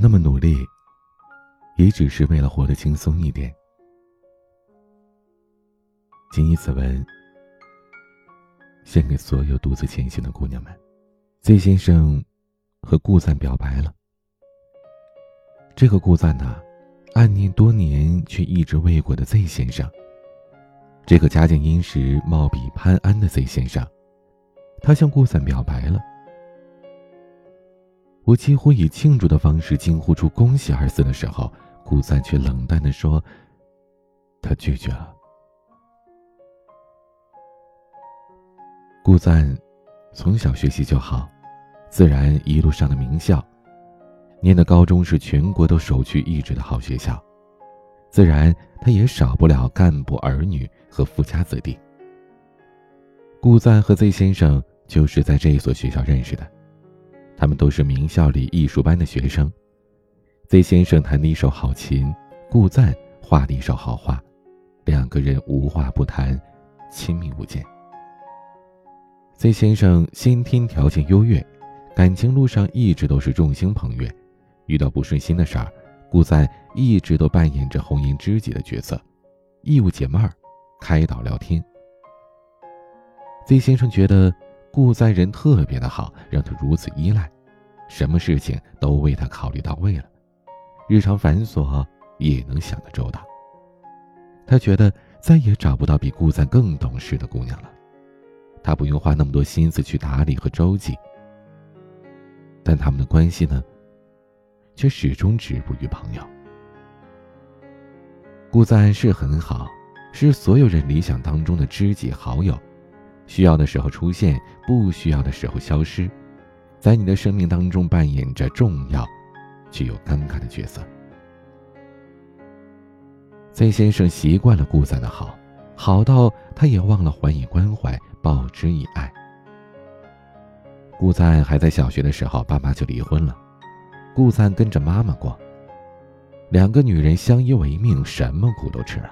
那么努力，也只是为了活得轻松一点。谨以此文，献给所有独自前行的姑娘们。Z 先生和顾赞表白了。这个顾赞呢，暗恋多年却一直未果的 Z 先生。这个家境殷实、貌比潘安的 Z 先生，他向顾赞表白了。我几乎以庆祝的方式惊呼出“恭喜”二字的时候，顾赞却冷淡的说：“他拒绝了。”顾赞从小学习就好，自然一路上的名校，念的高中是全国都首屈一指的好学校，自然他也少不了干部儿女和富家子弟。顾赞和 Z 先生就是在这一所学校认识的。他们都是名校里艺术班的学生。Z 先生弹的一手好琴，顾赞画的一手好画，两个人无话不谈，亲密无间。Z 先生先天条件优越，感情路上一直都是众星捧月。遇到不顺心的事儿，顾赞一直都扮演着红颜知己的角色，义务解闷儿，开导聊天。Z 先生觉得。顾赞人特别的好，让他如此依赖，什么事情都为他考虑到位了，日常繁琐也能想得周到。他觉得再也找不到比顾赞更懂事的姑娘了，他不用花那么多心思去打理和周济。但他们的关系呢，却始终止步于朋友。顾赞是很好，是所有人理想当中的知己好友。需要的时候出现，不需要的时候消失，在你的生命当中扮演着重要却又尴尬的角色。Z 先生习惯了顾赞的好，好到他也忘了还以关怀，报之以爱。顾赞还在小学的时候，爸妈就离婚了，顾赞跟着妈妈过，两个女人相依为命，什么苦都吃了。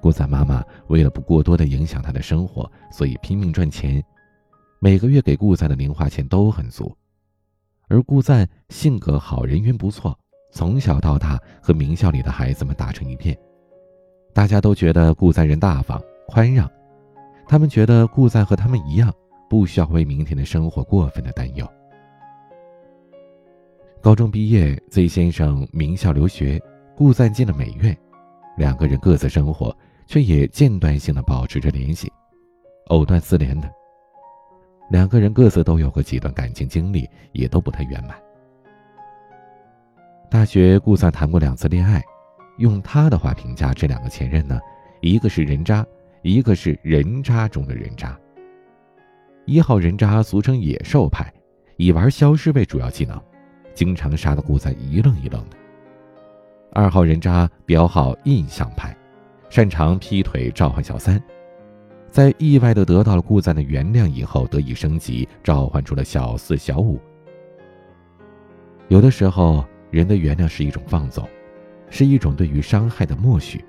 顾赞妈妈为了不过多的影响他的生活，所以拼命赚钱，每个月给顾赞的零花钱都很足。而顾赞性格好，人缘不错，从小到大和名校里的孩子们打成一片，大家都觉得顾赞人大方宽让，他们觉得顾赞和他们一样，不需要为明天的生活过分的担忧。高中毕业，Z 先生名校留学，顾赞进了美院，两个人各自生活。却也间断性的保持着联系，藕断丝连的。两个人各自都有过几段感情经历，也都不太圆满。大学顾赞谈过两次恋爱，用他的话评价这两个前任呢，一个是人渣，一个是人渣中的人渣。一号人渣俗称野兽派，以玩消失为主要技能，经常杀得顾赞一愣一愣的。二号人渣标号印象派。擅长劈腿召唤小三，在意外的得到了顾赞的原谅以后，得以升级，召唤出了小四、小五。有的时候，人的原谅是一种放纵，是一种对于伤害的默许。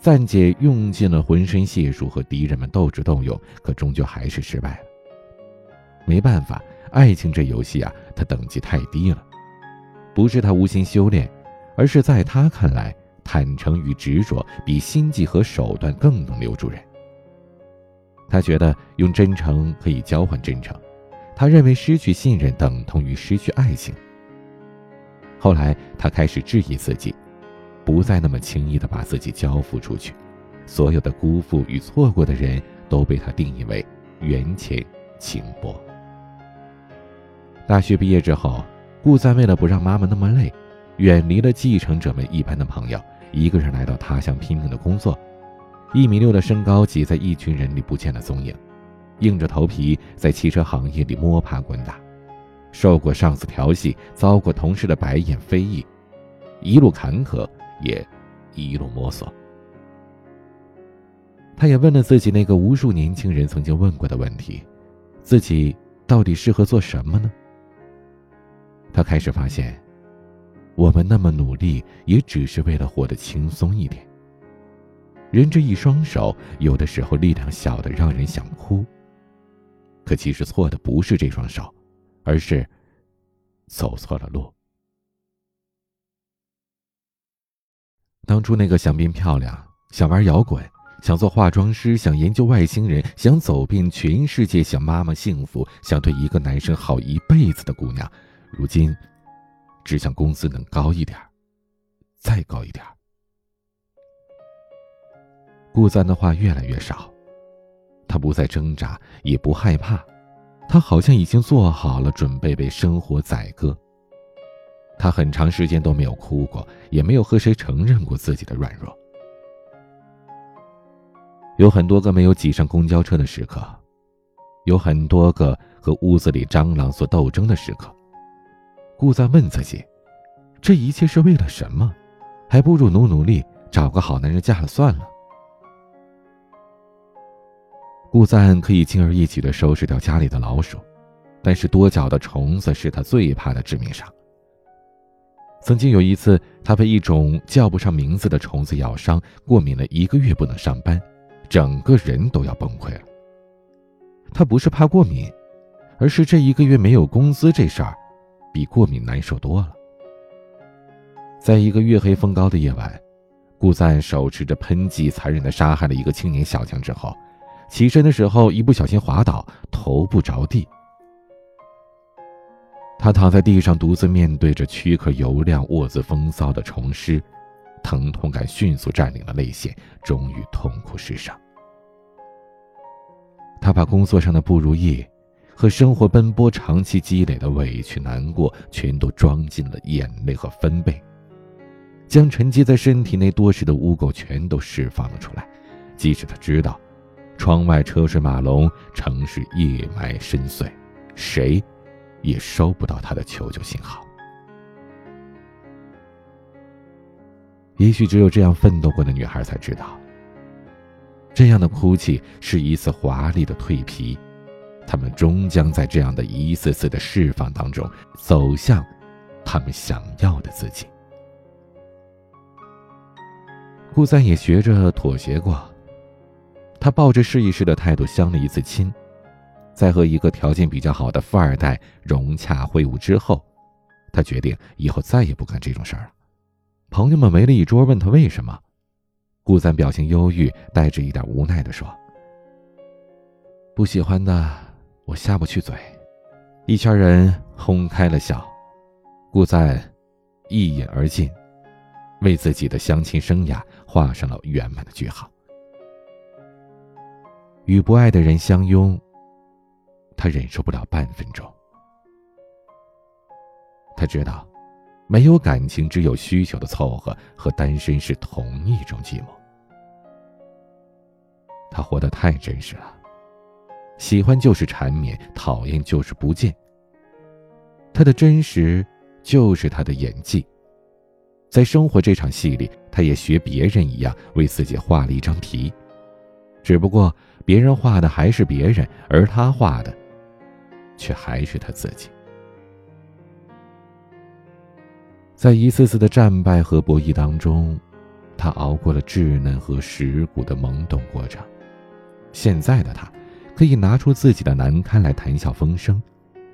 赞姐用尽了浑身解数和敌人们斗智斗勇，可终究还是失败了。没办法，爱情这游戏啊，它等级太低了，不是他无心修炼，而是在他看来。坦诚与执着比心计和手段更能留住人。他觉得用真诚可以交换真诚，他认为失去信任等同于失去爱情。后来他开始质疑自己，不再那么轻易的把自己交付出去。所有的辜负与错过的人都被他定义为缘浅情薄。大学毕业之后，顾赞为了不让妈妈那么累，远离了继承者们一般的朋友。一个人来到他乡拼命的工作，一米六的身高挤在一群人里不见了踪影，硬着头皮在汽车行业里摸爬滚打，受过上司调戏，遭过同事的白眼非议，一路坎坷也一路摸索。他也问了自己那个无数年轻人曾经问过的问题：自己到底适合做什么呢？他开始发现。我们那么努力也只是为了活得轻松一点。人这一双手有的时候力量小的让人想哭。可其实错的不是这双手而是走错了路。当初那个想变漂亮想玩摇滚想做化妆师想研究外星人想走遍全世界想妈妈幸福想对一个男生好一辈子的姑娘如今只想工资能高一点，再高一点。顾赞的话越来越少，他不再挣扎，也不害怕，他好像已经做好了准备被生活宰割。他很长时间都没有哭过，也没有和谁承认过自己的软弱。有很多个没有挤上公交车的时刻，有很多个和屋子里蟑螂所斗争的时刻。顾赞问自己：这一切是为了什么？还不如努努力，找个好男人嫁了算了。顾赞可以轻而易举地收拾掉家里的老鼠，但是多脚的虫子是他最怕的致命伤。曾经有一次，他被一种叫不上名字的虫子咬伤，过敏了一个月不能上班，整个人都要崩溃了。他不是怕过敏，而是这一个月没有工资这事儿，比过敏难受多了。在一个月黑风高的夜晚，顾赞手持着喷剂，残忍地杀害了一个青年小将之后。起身的时候，一不小心滑倒，头部着地。他躺在地上，独自面对着躯壳油亮、卧姿风骚的虫尸，疼痛感迅速占领了泪腺，终于痛哭失声。他把工作上的不如意，和生活奔波长期积累的委屈、难过，全都装进了眼泪和分贝，将沉积在身体内多时的污垢全都释放了出来，即使他知道。窗外车水马龙，城市夜霾深邃，谁也收不到他的求救信号。也许只有这样奋斗过的女孩才知道，这样的哭泣是一次华丽的蜕皮，他们终将在这样的一次次的释放当中，走向他们想要的自己。顾三也学着妥协过。他抱着试一试的态度相了一次亲，在和一个条件比较好的富二代融洽会晤之后，他决定以后再也不干这种事儿了。朋友们围了一桌，问他为什么，顾三表情忧郁，带着一点无奈的说：“不喜欢的我下不去嘴。”一圈人哄开了笑，顾赞一饮而尽，为自己的相亲生涯画上了圆满的句号。与不爱的人相拥，他忍受不了半分钟。他知道，没有感情，只有需求的凑合和单身是同一种寂寞。他活得太真实了，喜欢就是缠绵，讨厌就是不见。他的真实就是他的演技，在生活这场戏里，他也学别人一样为自己画了一张皮，只不过。别人画的还是别人，而他画的，却还是他自己。在一次次的战败和博弈当中，他熬过了稚嫩和蚀骨的懵懂过程。现在的他，可以拿出自己的难堪来谈笑风生，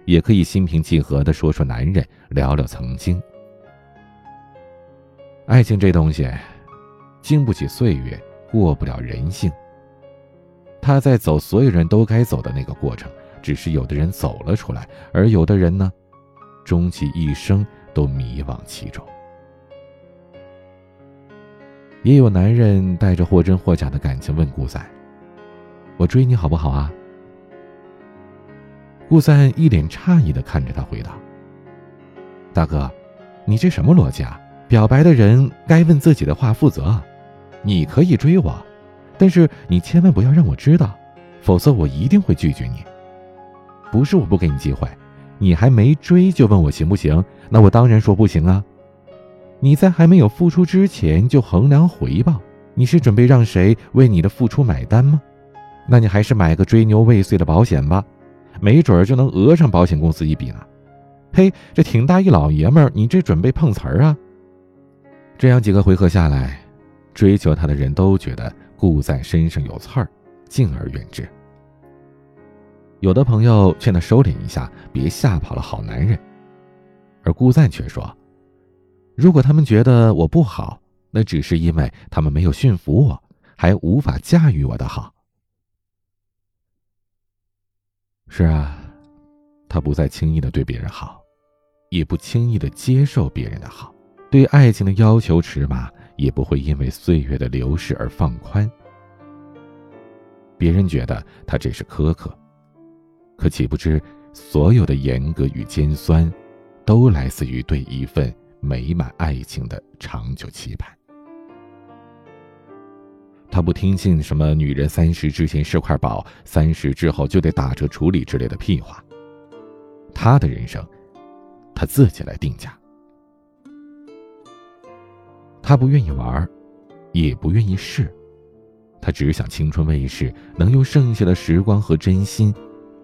也可以心平气和的说说男人，聊聊曾经。爱情这东西，经不起岁月，过不了人性。他在走所有人都该走的那个过程，只是有的人走了出来，而有的人呢，终其一生都迷惘其中。也有男人带着或真或假的感情问顾仔：“我追你好不好啊？”顾三一脸诧异的看着他回答：“大哥，你这什么逻辑啊？表白的人该问自己的话负责，你可以追我。”但是你千万不要让我知道，否则我一定会拒绝你。不是我不给你机会，你还没追就问我行不行？那我当然说不行啊！你在还没有付出之前就衡量回报，你是准备让谁为你的付出买单吗？那你还是买个追牛未遂的保险吧，没准儿就能讹上保险公司一笔呢。嘿，这挺大一老爷们儿，你这准备碰瓷儿啊？这样几个回合下来，追求他的人都觉得。顾赞身上有刺儿，敬而远之。有的朋友劝他收敛一下，别吓跑了好男人，而顾赞却说：“如果他们觉得我不好，那只是因为他们没有驯服我，还无法驾驭我的好。是啊，他不再轻易的对别人好，也不轻易的接受别人的好，对爱情的要求尺码也不会因为岁月的流逝而放宽。别人觉得他这是苛刻，可岂不知所有的严格与尖酸，都来自于对一份美满爱情的长久期盼。他不听信什么“女人三十之前是块宝，三十之后就得打折处理”之类的屁话。他的人生，他自己来定价。他不愿意玩，也不愿意试。他只想青春未逝，能用剩下的时光和真心，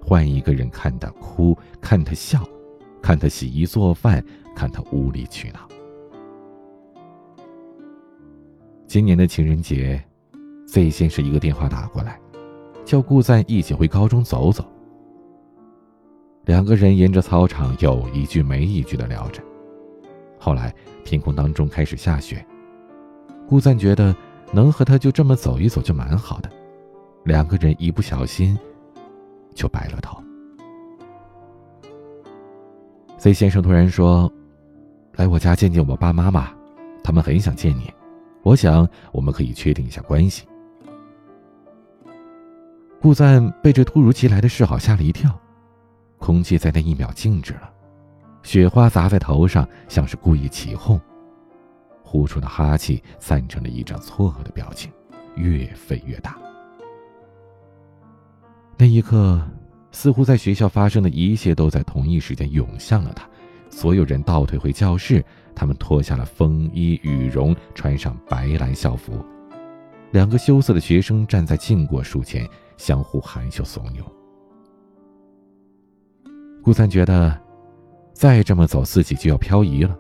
换一个人看他哭，看他笑，看他洗衣做饭，看他无理取闹。今年的情人节，Z 先生一个电话打过来，叫顾赞一起回高中走走。两个人沿着操场有一句没一句的聊着。后来天空当中开始下雪，顾赞觉得。能和他就这么走一走就蛮好的，两个人一不小心就白了头。C 先生突然说：“来我家见见我爸妈吧，他们很想见你，我想我们可以确定一下关系。”顾赞被这突如其来的示好吓了一跳，空气在那一秒静止了，雪花砸在头上，像是故意起哄。呼出的哈气散成了一张错愕的表情，越飞越大。那一刻，似乎在学校发生的一切都在同一时间涌向了他。所有人倒退回教室，他们脱下了风衣羽绒，穿上白蓝校服。两个羞涩的学生站在禁果树前，相互含羞怂恿。顾三觉得，再这么走，自己就要漂移了。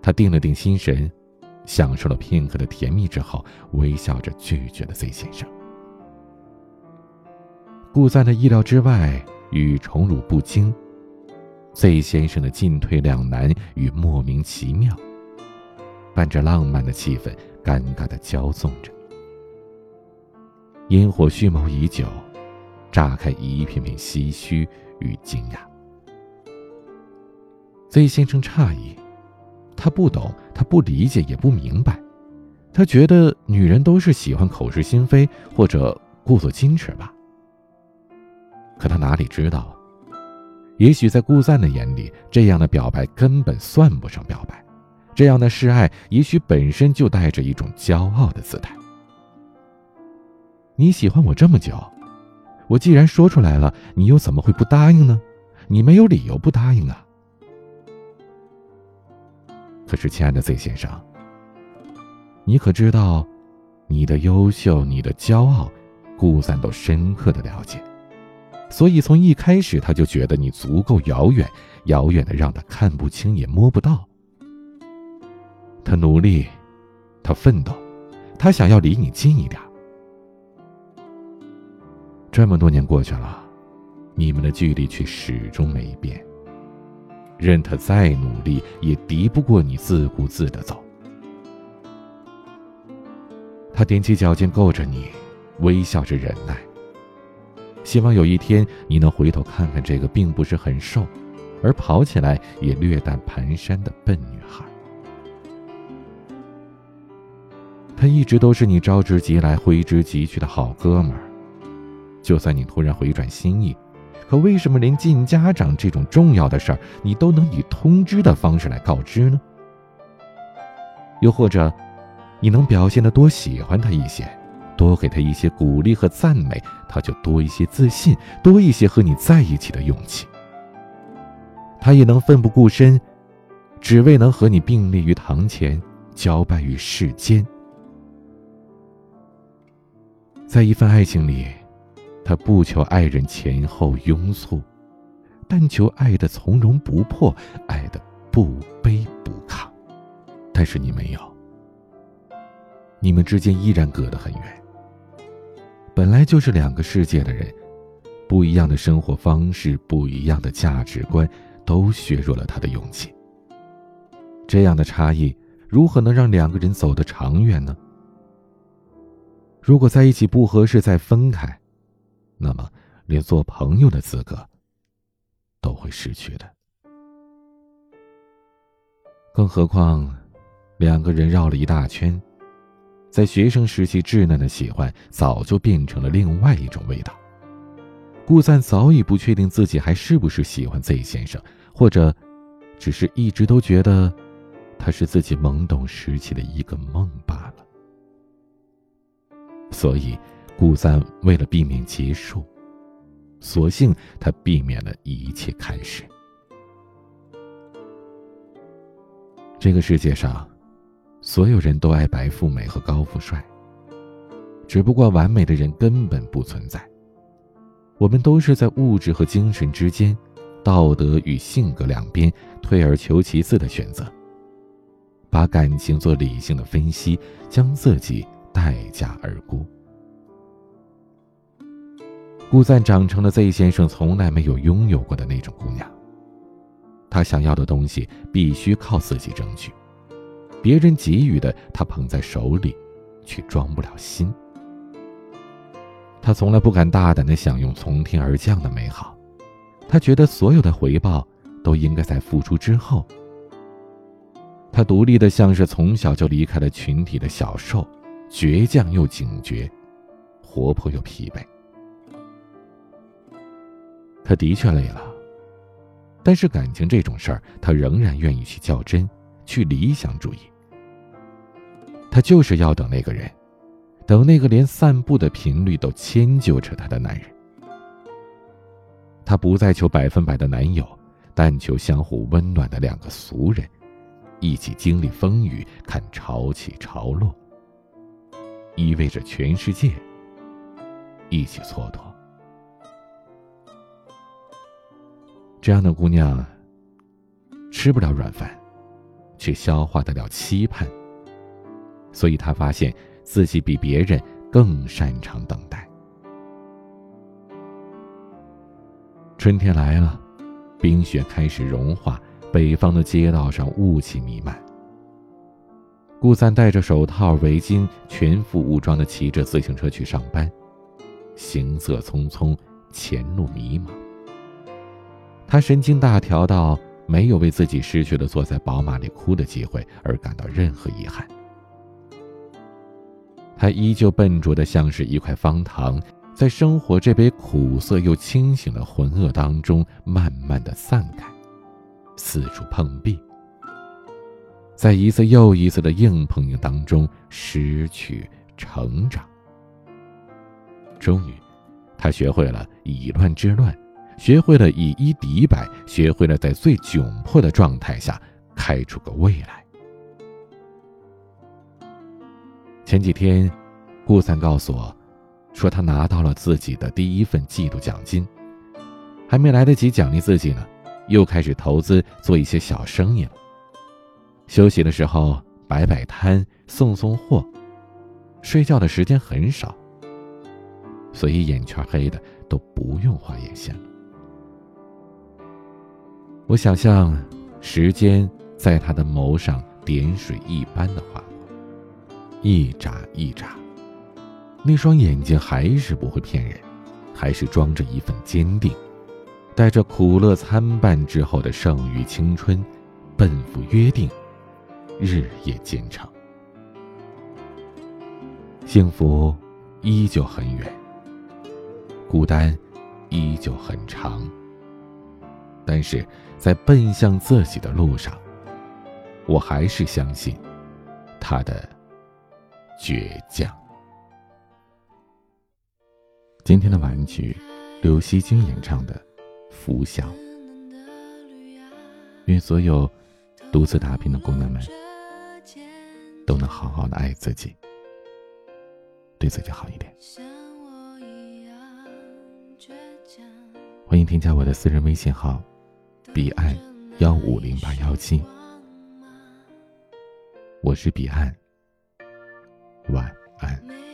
他定了定心神，享受了片刻的甜蜜之后，微笑着拒绝了 Z 先生。顾赞的意料之外与宠辱不惊，Z 先生的进退两难与莫名其妙，伴着浪漫的气氛，尴尬的骄纵着。烟火蓄谋已久，炸开一片片唏嘘与惊讶。Z 先生诧异。他不懂，他不理解，也不明白。他觉得女人都是喜欢口是心非或者故作矜持吧。可他哪里知道，也许在顾赞的眼里，这样的表白根本算不上表白，这样的示爱也许本身就带着一种骄傲的姿态。你喜欢我这么久，我既然说出来了，你又怎么会不答应呢？你没有理由不答应啊。可是，亲爱的 Z 先生，你可知道，你的优秀，你的骄傲，顾三都深刻的了解。所以，从一开始他就觉得你足够遥远，遥远的让他看不清也摸不到。他努力，他奋斗，他想要离你近一点。这么多年过去了，你们的距离却始终没变。任他再努力，也敌不过你自顾自的走。他踮起脚尖够着你，微笑着忍耐。希望有一天你能回头看看这个并不是很瘦，而跑起来也略带蹒跚的笨女孩。他一直都是你招之即来挥之即去的好哥们儿，就算你突然回转心意。可为什么连见家长这种重要的事儿，你都能以通知的方式来告知呢？又或者，你能表现的多喜欢他一些，多给他一些鼓励和赞美，他就多一些自信，多一些和你在一起的勇气。他也能奋不顾身，只为能和你并立于堂前，交拜于世间。在一份爱情里。他不求爱人前后拥簇，但求爱的从容不迫，爱的不卑不亢。但是你没有，你们之间依然隔得很远。本来就是两个世界的人，不一样的生活方式，不一样的价值观，都削弱了他的勇气。这样的差异，如何能让两个人走得长远呢？如果在一起不合适再分开，那么连做朋友的资格都会失去的。更何况，两个人绕了一大圈，在学生时期稚嫩的喜欢，早就变成了另外一种味道。顾赞早已不确定自己还是不是喜欢 Z 先生，或者，只是一直都觉得，他是自己懵懂时期的一个梦罢了。所以，顾赞为了避免结束，索性他避免了一切开始。这个世界上，所有人都爱白富美和高富帅，只不过完美的人根本不存在。我们都是在物质和精神之间，道德与性格两边退而求其次的选择，把感情做理性的分析，将自己待价而沽。顾赞长成了 Z 先生从来没有拥有过的那种姑娘。他想要的东西必须靠自己争取，别人给予的他捧在手里，却装不了心。他从来不敢大胆的享用从天而降的美好，他觉得所有的回报都应该在付出之后。他独立的像是从小就离开了群体的小兽，倔强又警觉，活泼又疲惫。他的确累了，但是感情这种事儿，他仍然愿意去较真，去理想主义。他就是要等那个人。等那个连散步的频率都迁就着他的男人，他不再求百分百的男友，但求相互温暖的两个俗人，一起经历风雨，看潮起潮落，意味着全世界一起蹉跎。这样的姑娘，吃不了软饭，却消化得了期盼，所以他发现。自己比别人更擅长等待。春天来了，冰雪开始融化，北方的街道上雾气弥漫。顾三戴着手套、围巾，全副武装的骑着自行车去上班，行色匆匆，前路迷茫。他神经大条到没有为自己失去了坐在宝马里哭的机会而感到任何遗憾。他依旧笨拙的像是一块方糖，在生活这杯苦涩又清醒的浑噩当中，慢慢的散开，四处碰壁，在一次又一次的硬碰硬当中失去成长。终于，他学会了以乱治乱，学会了以一敌百，学会了在最窘迫的状态下开出个未来。前几天，顾三告诉我，说他拿到了自己的第一份季度奖金，还没来得及奖励自己呢，又开始投资做一些小生意了。休息的时候摆摆摊、送送货，睡觉的时间很少，所以眼圈黑的都不用画眼线了。我想象，时间在他的眸上点水一般的划。一眨一眨，那双眼睛还是不会骗人，还是装着一份坚定，带着苦乐参半之后的剩余青春，奔赴约定，日夜兼程。幸福依旧很远，孤单依旧很长，但是在奔向自己的路上，我还是相信他的。倔强。今天的晚曲，刘惜君演唱的《拂晓》。愿所有独自打拼的姑娘们，都能好好的爱自己，对自己好一点。欢迎添加我的私人微信号：彼岸幺五零八幺七。我是彼岸。晚安。